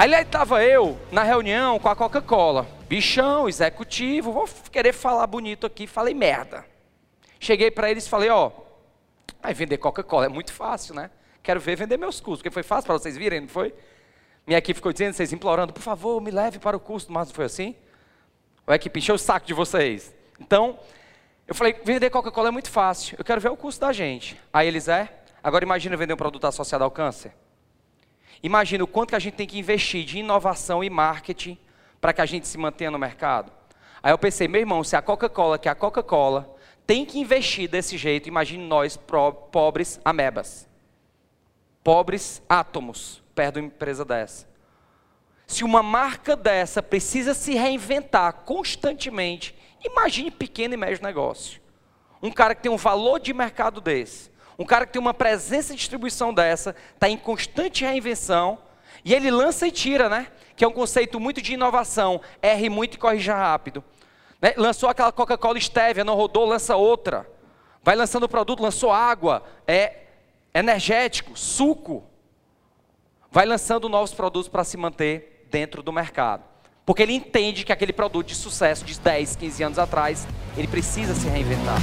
Aí estava eu na reunião com a Coca-Cola. Bichão, executivo, vou querer falar bonito aqui, falei merda. Cheguei para eles e falei, ó, vai vender Coca-Cola é muito fácil, né? Quero ver vender meus custos, porque foi fácil para vocês virem, não foi? Minha equipe ficou dizendo, vocês implorando, por favor, me leve para o custo, mas não foi assim? A equipe encheu o saco de vocês. Então, eu falei, vender Coca-Cola é muito fácil, eu quero ver o custo da gente. Aí eles, é? Agora imagina vender um produto associado ao câncer. Imagina o quanto que a gente tem que investir de inovação e marketing para que a gente se mantenha no mercado. Aí eu pensei, meu irmão, se a Coca-Cola, que é a Coca-Cola, tem que investir desse jeito, imagine nós, pobres amebas. Pobres átomos, perto de uma empresa dessa. Se uma marca dessa precisa se reinventar constantemente, imagine pequeno e médio negócio. Um cara que tem um valor de mercado desse, um cara que tem uma presença de distribuição dessa, está em constante reinvenção, e ele lança e tira, né? Que é um conceito muito de inovação. Erre muito e corrija rápido. Né? Lançou aquela Coca-Cola Stevia, não rodou, lança outra. Vai lançando produto, lançou água, é energético, suco. Vai lançando novos produtos para se manter dentro do mercado. Porque ele entende que aquele produto de sucesso de 10, 15 anos atrás, ele precisa se reinventar.